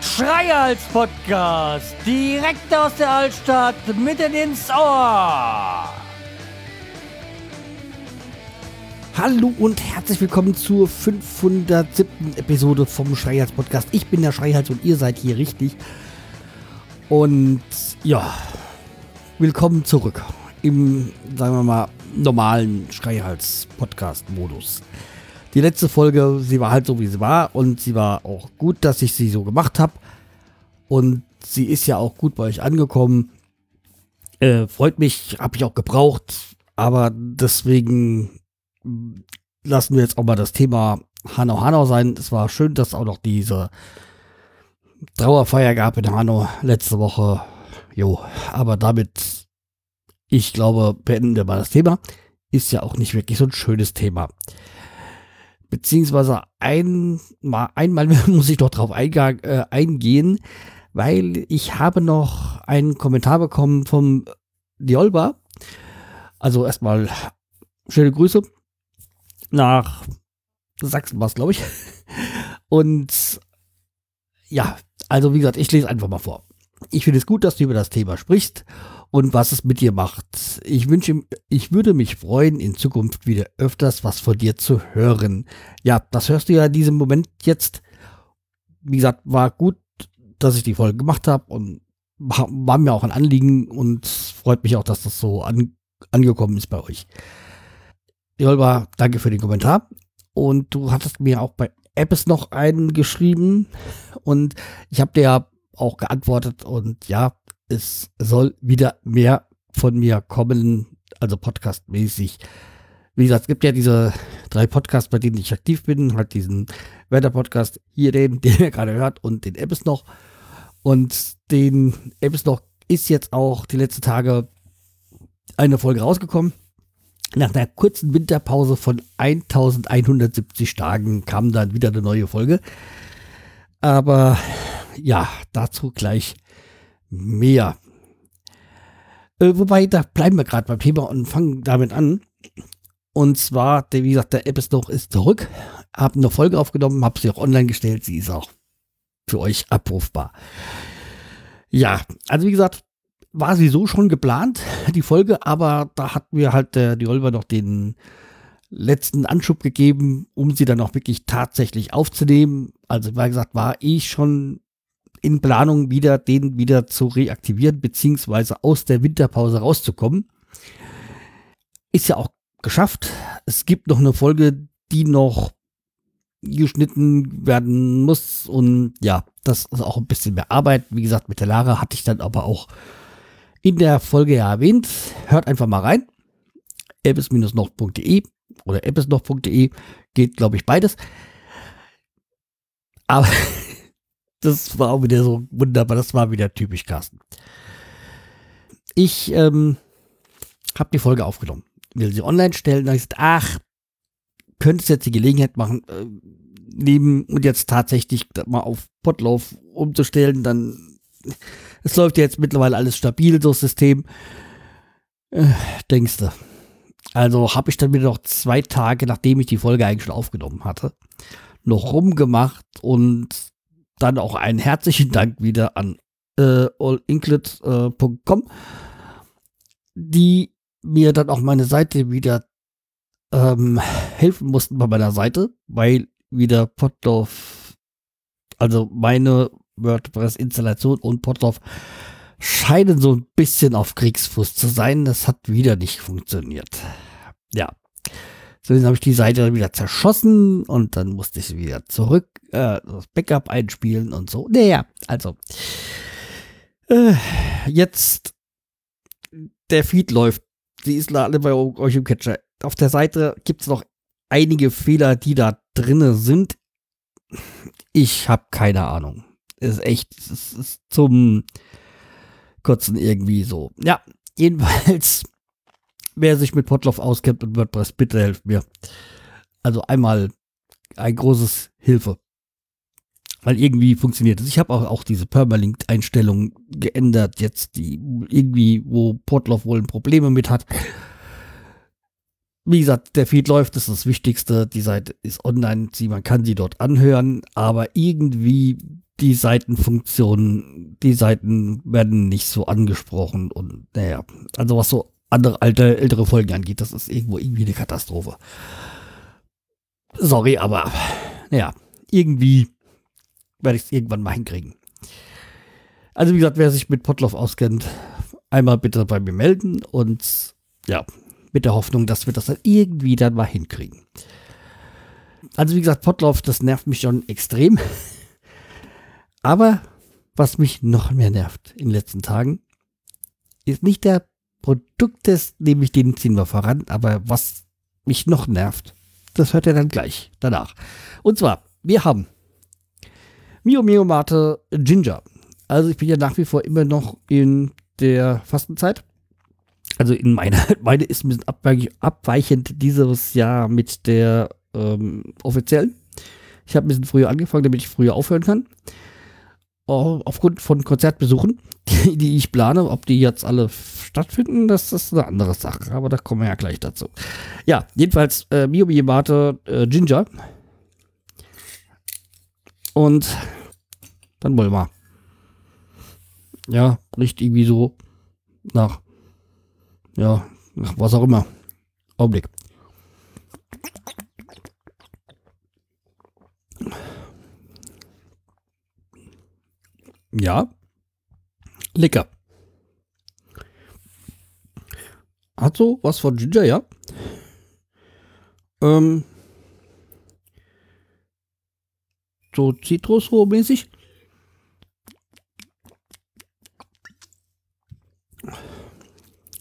Schreihals Podcast, direkt aus der Altstadt, mitten ins Ohr. Hallo und herzlich willkommen zur 507. Episode vom Schreihals Podcast. Ich bin der Schreihals und ihr seid hier richtig. Und ja, willkommen zurück im, sagen wir mal, normalen Schreihals Podcast Modus. Die letzte Folge, sie war halt so, wie sie war und sie war auch gut, dass ich sie so gemacht habe. Und sie ist ja auch gut bei euch angekommen. Äh, freut mich, habe ich auch gebraucht. Aber deswegen lassen wir jetzt auch mal das Thema Hanau Hanau sein. Es war schön, dass auch noch diese Trauerfeier gab in Hanau letzte Woche. Jo, aber damit, ich glaube, beenden wir mal das Thema. Ist ja auch nicht wirklich so ein schönes Thema beziehungsweise einmal, einmal muss ich doch drauf äh, eingehen, weil ich habe noch einen Kommentar bekommen vom Diolba. Also erstmal schöne Grüße nach Sachsen war es, glaube ich. Und ja, also wie gesagt, ich lese einfach mal vor. Ich finde es gut, dass du über das Thema sprichst und was es mit dir macht. Ich wünsche, ich würde mich freuen, in Zukunft wieder öfters was von dir zu hören. Ja, das hörst du ja in diesem Moment jetzt. Wie gesagt, war gut, dass ich die Folge gemacht habe und war mir auch ein Anliegen und freut mich auch, dass das so an, angekommen ist bei euch. Jolba, danke für den Kommentar. Und du hattest mir auch bei Apps noch einen geschrieben und ich habe dir ja auch geantwortet und ja, es soll wieder mehr von mir kommen, also podcastmäßig. Wie gesagt, es gibt ja diese drei Podcasts, bei denen ich aktiv bin. Halt diesen Wetter-Podcast, hier den, den ihr gerade hört, und den App ist noch. Und den App ist noch ist jetzt auch die letzten Tage eine Folge rausgekommen. Nach einer kurzen Winterpause von 1170 Tagen kam dann wieder eine neue Folge. Aber ja, dazu gleich mehr. Äh, wobei, da bleiben wir gerade beim Thema und fangen damit an. Und zwar, wie gesagt, der App ist ist zurück. Hab eine Folge aufgenommen, habe sie auch online gestellt. Sie ist auch für euch abrufbar. Ja, also wie gesagt, war sie so schon geplant, die Folge, aber da hat mir halt der, die Oliver noch den letzten Anschub gegeben, um sie dann auch wirklich tatsächlich aufzunehmen. Also wie gesagt, war ich schon in Planung, wieder den wieder zu reaktivieren, beziehungsweise aus der Winterpause rauszukommen. Ist ja auch geschafft. Es gibt noch eine Folge, die noch geschnitten werden muss. Und ja, das ist auch ein bisschen mehr Arbeit. Wie gesagt, mit der Lara hatte ich dann aber auch in der Folge ja erwähnt. Hört einfach mal rein. appes-noch.de oder appesnoch.de geht, glaube ich, beides. Aber das war auch wieder so wunderbar. Das war wieder typisch Carsten. Ich ähm, habe die Folge aufgenommen, will sie online stellen. Da gesagt, ach, könntest jetzt die Gelegenheit machen, äh, nehmen und jetzt tatsächlich mal auf Potlauf umzustellen. Dann, es läuft jetzt mittlerweile alles stabil, so das System. Äh, denkst du. Also habe ich dann wieder noch zwei Tage, nachdem ich die Folge eigentlich schon aufgenommen hatte, noch rumgemacht und dann auch einen herzlichen Dank wieder an äh, allinclid.com, die mir dann auch meine Seite wieder ähm, helfen mussten bei meiner Seite, weil wieder Potloff, also meine WordPress-Installation und Potloff scheinen so ein bisschen auf Kriegsfuß zu sein. Das hat wieder nicht funktioniert. Ja. So, dann habe ich die Seite wieder zerschossen und dann musste ich sie wieder zurück, äh, das Backup einspielen und so. Naja, also. Äh, jetzt der Feed läuft. Sie ist alle bei euch im Catcher. Auf der Seite gibt es noch einige Fehler, die da drinne sind. Ich habe keine Ahnung. Ist echt, es ist zum Kotzen irgendwie so. Ja, jedenfalls wer sich mit Potloff auskennt und WordPress, bitte helft mir. Also einmal ein großes Hilfe. Weil irgendwie funktioniert es. Ich habe auch, auch diese Permalink-Einstellung geändert, jetzt die irgendwie, wo Potloff wohl Probleme mit hat. wie gesagt, der Feed läuft, das ist das Wichtigste. Die Seite ist online, sie, man kann sie dort anhören, aber irgendwie die Seitenfunktionen, die Seiten werden nicht so angesprochen und naja, also was so andere alte, ältere Folgen angeht, das ist irgendwo irgendwie eine Katastrophe. Sorry, aber naja, irgendwie werde ich es irgendwann mal hinkriegen. Also wie gesagt, wer sich mit Potloff auskennt, einmal bitte bei mir melden und ja, mit der Hoffnung, dass wir das dann irgendwie dann mal hinkriegen. Also wie gesagt, Potlauf, das nervt mich schon extrem. Aber was mich noch mehr nervt in den letzten Tagen, ist nicht der Produkttest, nämlich den ziehen wir voran, aber was mich noch nervt, das hört ihr dann gleich danach. Und zwar, wir haben Mio Mio Mate Ginger. Also ich bin ja nach wie vor immer noch in der Fastenzeit also in meiner, meine ist ein bisschen abweichend dieses Jahr mit der ähm, offiziellen. Ich habe ein bisschen früher angefangen, damit ich früher aufhören kann. Aufgrund von Konzertbesuchen, die, die, ich plane, ob die jetzt alle stattfinden, das ist eine andere Sache, aber da kommen wir ja gleich dazu. Ja, jedenfalls äh, Mio Miyamate äh, Ginger. Und dann wollen wir. Ja, riecht irgendwie so nach ja, was auch immer. Augenblick. Ja. Lecker. Hat so was von Ginger, ja. Ähm, so Zitrusrohr-mäßig.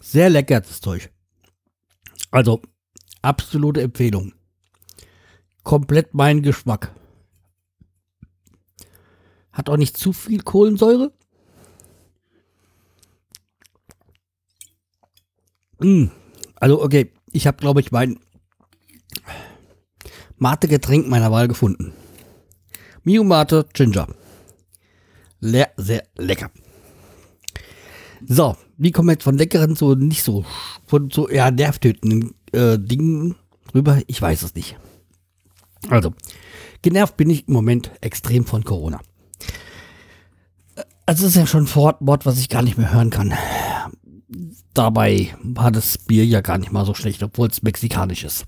Sehr lecker, das Zeug. Also, absolute Empfehlung. Komplett mein Geschmack. Hat auch nicht zu viel Kohlensäure. Mm, also, okay, ich habe, glaube ich, mein Mate-Getränk meiner Wahl gefunden. Mio Mate Ginger. Le sehr lecker. So, wie kommen wir jetzt von leckeren zu nicht so, von so eher nervtötenden äh, Dingen rüber? Ich weiß es nicht. Also, genervt bin ich im Moment extrem von Corona. Also es ist ja schon ein Wort, was ich gar nicht mehr hören kann. Dabei war das Bier ja gar nicht mal so schlecht, obwohl es mexikanisch ist.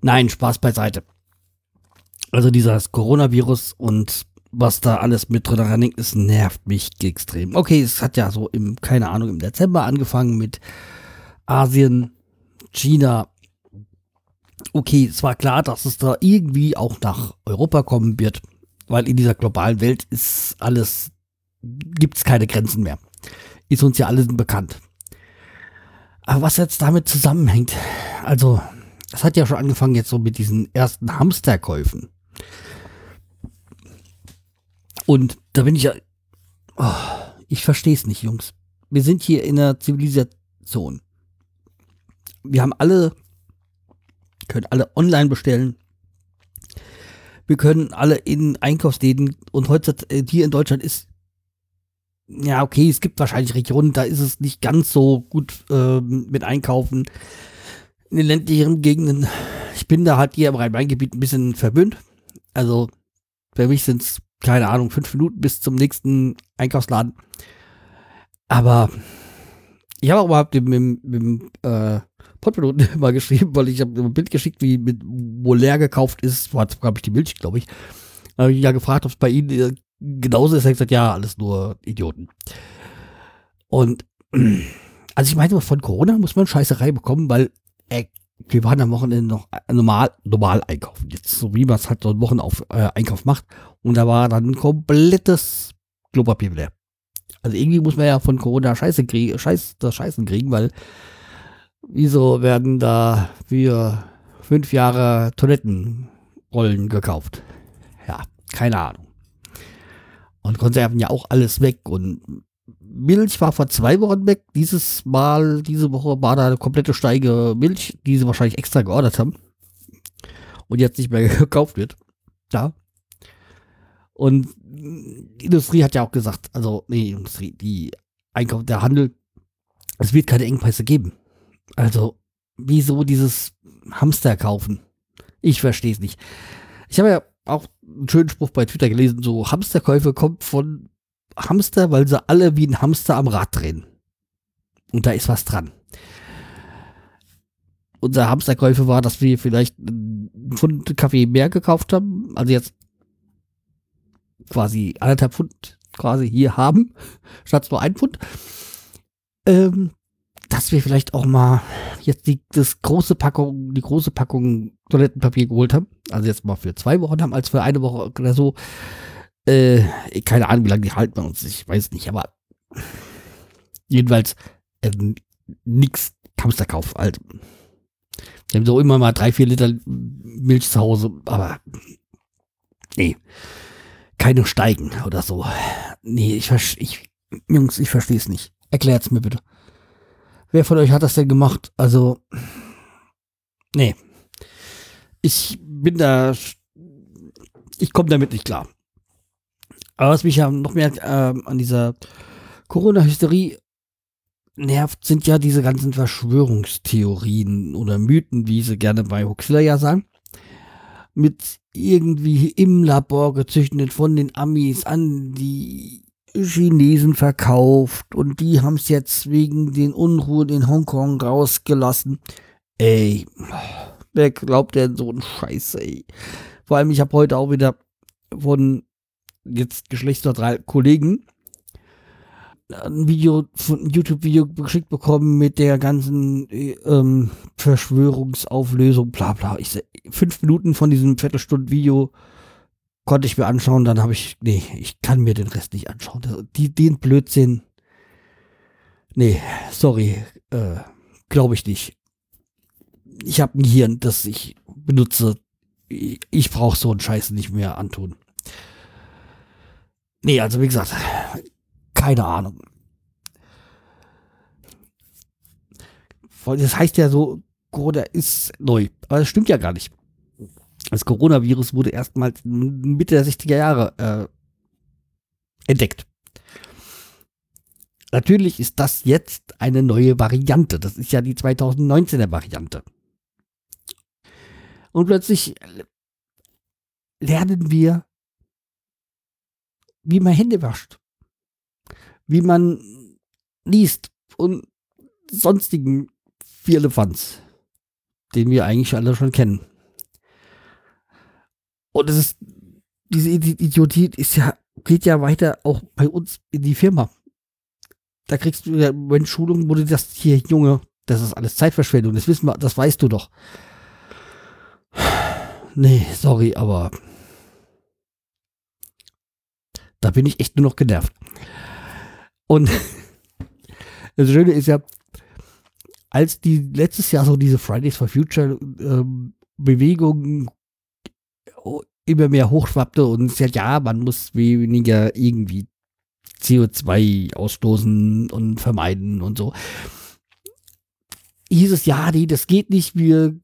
Nein, Spaß beiseite. Also dieses Coronavirus und was da alles mit drin hängt, es nervt mich extrem. Okay, es hat ja so im, keine Ahnung, im Dezember angefangen mit Asien, China. Okay, es war klar, dass es da irgendwie auch nach Europa kommen wird, weil in dieser globalen Welt ist alles, gibt es keine Grenzen mehr. Ist uns ja alles bekannt. Aber was jetzt damit zusammenhängt, also, das hat ja schon angefangen jetzt so mit diesen ersten Hamsterkäufen. Und da bin ich ja. Oh, ich verstehe es nicht, Jungs. Wir sind hier in einer Zivilisation. Wir haben alle, können alle online bestellen. Wir können alle in Einkaufsläden und heutzutage äh, hier in Deutschland ist ja, okay, es gibt wahrscheinlich Regionen, da ist es nicht ganz so gut äh, mit Einkaufen. In den ländlicheren Gegenden, ich bin da halt hier im Rhein-Main-Gebiet ein bisschen verwöhnt. Also für mich sind es keine Ahnung, fünf Minuten bis zum nächsten Einkaufsladen. Aber ich habe auch mal mit, mit, mit äh, Podpiloten mal geschrieben, weil ich habe ein Bild geschickt, wie mit, wo leer gekauft ist, war habe ich die Milch, glaube ich. Habe ich ja gefragt, ob es bei Ihnen äh, genauso ist. Er hat gesagt, ja, alles nur Idioten. Und also ich meine, von Corona muss man Scheißerei bekommen, weil äh, wir waren am Wochenende noch normal, normal einkaufen. Jetzt, so wie man es halt so einen Wochenauf, äh, Einkauf macht. Und da war dann komplettes Klopapier leer. Also irgendwie muss man ja von Corona Scheiße kriegen, Scheiß, das Scheißen kriegen, weil wieso werden da für fünf Jahre Toilettenrollen gekauft? Ja, keine Ahnung. Und Konserven ja auch alles weg und Milch war vor zwei Wochen weg. Dieses Mal, diese Woche war da eine komplette Steige Milch, die sie wahrscheinlich extra geordert haben. Und jetzt nicht mehr gekauft wird. Ja. Und die Industrie hat ja auch gesagt, also, nee, die Industrie, die Einkauf, der Handel, es wird keine Engpässe geben. Also, wieso dieses Hamster kaufen? Ich verstehe es nicht. Ich habe ja auch einen schönen Spruch bei Twitter gelesen, so Hamsterkäufe kommt von Hamster, weil sie alle wie ein Hamster am Rad drehen. Und da ist was dran. Unser Hamsterkäufe war, dass wir vielleicht einen Pfund Kaffee mehr gekauft haben, also jetzt quasi anderthalb Pfund quasi hier haben, statt nur ein Pfund. Ähm, dass wir vielleicht auch mal jetzt die das große Packung, die große Packung Toilettenpapier geholt haben. Also jetzt mal für zwei Wochen haben, als für eine Woche oder so. Äh, keine Ahnung, wie lange die halten bei uns. Ich weiß nicht, aber jedenfalls äh, nix Hamsterkauf. Also, wir haben so immer mal drei, vier Liter Milch zu Hause, aber nee, keine Steigen oder so. Nee, ich, ich Jungs, ich verstehe es nicht. Erklärt's mir bitte. Wer von euch hat das denn gemacht? Also, nee. Ich bin da, ich komme damit nicht klar. Aber was mich ja noch mehr äh, an dieser Corona-Hysterie nervt, sind ja diese ganzen Verschwörungstheorien oder Mythen, wie sie gerne bei Huxler ja sagen. Mit irgendwie im Labor gezüchteten von den Amis an die Chinesen verkauft und die haben es jetzt wegen den Unruhen in Hongkong rausgelassen. Ey, wer glaubt denn so ein Scheiß, ey? Vor allem, ich habe heute auch wieder von jetzt geschlechtsneutral Kollegen ein Video, ein YouTube-Video geschickt bekommen mit der ganzen ähm, Verschwörungsauflösung, bla bla. Ich, fünf Minuten von diesem Viertelstunden-Video konnte ich mir anschauen, dann habe ich, nee, ich kann mir den Rest nicht anschauen. Die, den Blödsinn, nee, sorry, äh, glaube ich nicht. Ich habe ein Hirn, das ich benutze. Ich, ich brauche so einen Scheiß nicht mehr antun. Nee, also wie gesagt, keine Ahnung. Das heißt ja so, Corona ist neu. Aber das stimmt ja gar nicht. Das Coronavirus wurde erstmals Mitte der 60er Jahre äh, entdeckt. Natürlich ist das jetzt eine neue Variante. Das ist ja die 2019er Variante. Und plötzlich lernen wir, wie man Hände wascht, wie man liest und sonstigen Vierlefanz, den wir eigentlich alle schon kennen. Und es ist, diese Idiotie ist ja, geht ja weiter auch bei uns in die Firma. Da kriegst du ja wenn Schulung, du das hier, Junge, das ist alles Zeitverschwendung, das wissen wir, das weißt du doch. Nee, sorry, aber da bin ich echt nur noch genervt. Und das Schöne ist ja, als die letztes Jahr so diese Fridays for Future ähm, Bewegung immer mehr hochschwappte und sagt, ja, man muss weniger irgendwie CO2 ausstoßen und vermeiden und so. Hieß es, ja, nee, das geht nicht, wir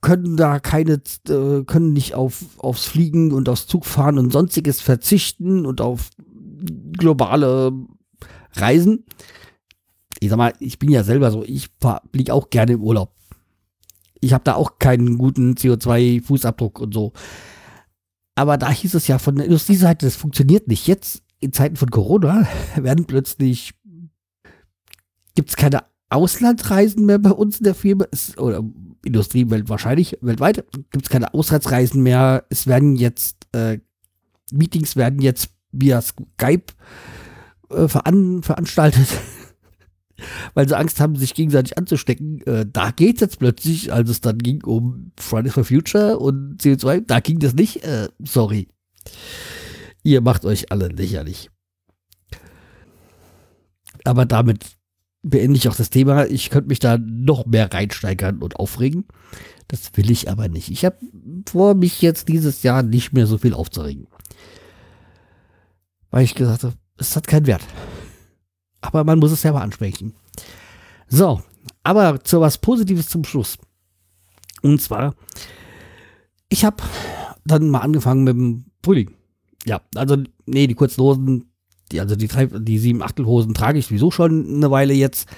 können da keine, äh, können nicht auf, aufs Fliegen und aufs Zugfahren und sonstiges verzichten und auf globale Reisen. Ich sag mal, ich bin ja selber so, ich fliege auch gerne im Urlaub. Ich habe da auch keinen guten CO2-Fußabdruck und so. Aber da hieß es ja von der Industrieseite, das funktioniert nicht. Jetzt in Zeiten von Corona werden plötzlich gibt es keine Auslandsreisen mehr bei uns in der Firma, es, oder Industrie wahrscheinlich weltweit gibt es keine Auslandsreisen mehr. Es werden jetzt äh, Meetings werden jetzt via Skype äh, veran veranstaltet weil sie Angst haben, sich gegenseitig anzustecken. Äh, da geht es jetzt plötzlich, als es dann ging um Fridays for Future und CO2, da ging das nicht. Äh, sorry. Ihr macht euch alle lächerlich. Aber damit beende ich auch das Thema. Ich könnte mich da noch mehr reinsteigern und aufregen. Das will ich aber nicht. Ich habe vor, mich jetzt dieses Jahr nicht mehr so viel aufzuregen. Weil ich gesagt habe, es hat keinen Wert aber man muss es selber ansprechen. So, aber zu was Positives zum Schluss. Und zwar, ich habe dann mal angefangen mit dem Frühling. Ja, also, nee, die kurzen Hosen, die, also die, die sieben Achtelhosen trage ich sowieso schon eine Weile jetzt.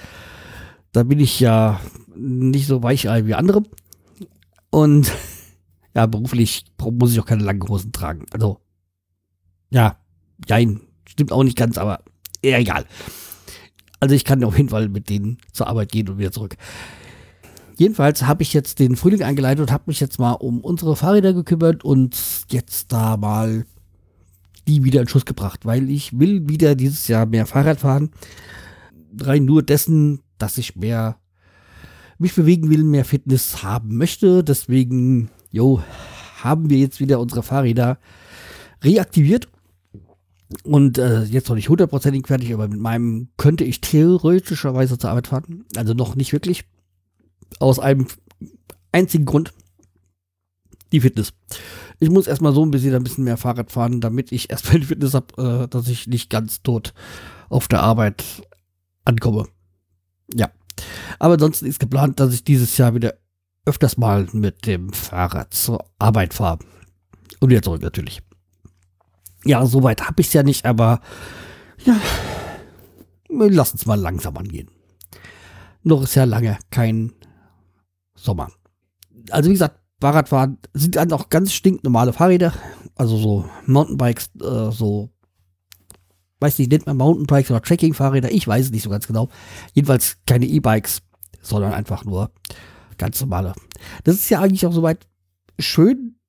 Da bin ich ja nicht so weichei wie andere. Und ja, beruflich muss ich auch keine langen Hosen tragen. Also, ja, nein, stimmt auch nicht ganz, aber eher egal. Also ich kann auf jeden Fall mit denen zur Arbeit gehen und wieder zurück. Jedenfalls habe ich jetzt den Frühling eingeleitet und habe mich jetzt mal um unsere Fahrräder gekümmert und jetzt da mal die wieder in Schuss gebracht, weil ich will wieder dieses Jahr mehr Fahrrad fahren. Rein nur dessen, dass ich mehr mich bewegen will, mehr Fitness haben möchte. Deswegen, jo, haben wir jetzt wieder unsere Fahrräder reaktiviert. Und äh, jetzt noch nicht hundertprozentig fertig, aber mit meinem könnte ich theoretischerweise zur Arbeit fahren. Also noch nicht wirklich. Aus einem einzigen Grund. Die Fitness. Ich muss erstmal so ein bisschen ein bisschen mehr Fahrrad fahren, damit ich erstmal die Fitness habe, äh, dass ich nicht ganz tot auf der Arbeit ankomme. Ja. Aber ansonsten ist geplant, dass ich dieses Jahr wieder öfters mal mit dem Fahrrad zur Arbeit fahre. Und wieder zurück natürlich. Ja, soweit habe ich es ja nicht, aber ja, lass uns mal langsam angehen. Noch ist ja lange kein Sommer. Also wie gesagt, Fahrradfahren sind dann auch ganz stinknormale Fahrräder, also so Mountainbikes, äh, so weiß nicht, nennt man Mountainbikes oder Trekking-Fahrräder, ich weiß es nicht so ganz genau. Jedenfalls keine E-Bikes, sondern einfach nur ganz normale. Das ist ja eigentlich auch soweit schön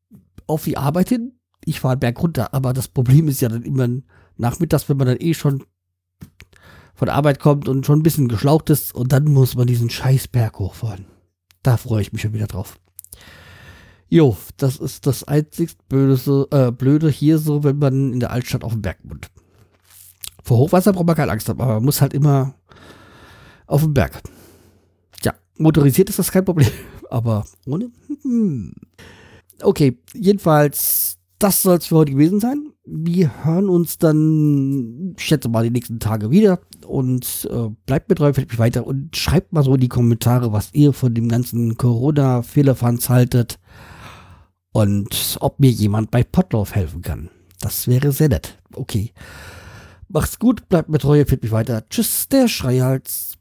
auf die Arbeit hin. Ich fahre Berg runter, aber das Problem ist ja dann immer nachmittags, wenn man dann eh schon von der Arbeit kommt und schon ein bisschen geschlaucht ist und dann muss man diesen scheiß Berg hochfahren. Da freue ich mich schon wieder drauf. Jo, das ist das einzig Blöde, äh, Blöde hier so, wenn man in der Altstadt auf dem Berg wohnt. Vor Hochwasser braucht man keine Angst haben, aber man muss halt immer auf dem Berg. Ja, motorisiert ist das kein Problem, aber ohne. Hm. Okay, jedenfalls, das soll es für heute gewesen sein. Wir hören uns dann, ich schätze mal, die nächsten Tage wieder. Und äh, bleibt mir treu, fällt mich weiter und schreibt mal so in die Kommentare, was ihr von dem ganzen Corona-Fehlerfanz haltet. Und ob mir jemand bei Potlauf helfen kann. Das wäre sehr nett. Okay. Macht's gut, bleibt mir treu, fällt mich weiter. Tschüss, der Schreihals.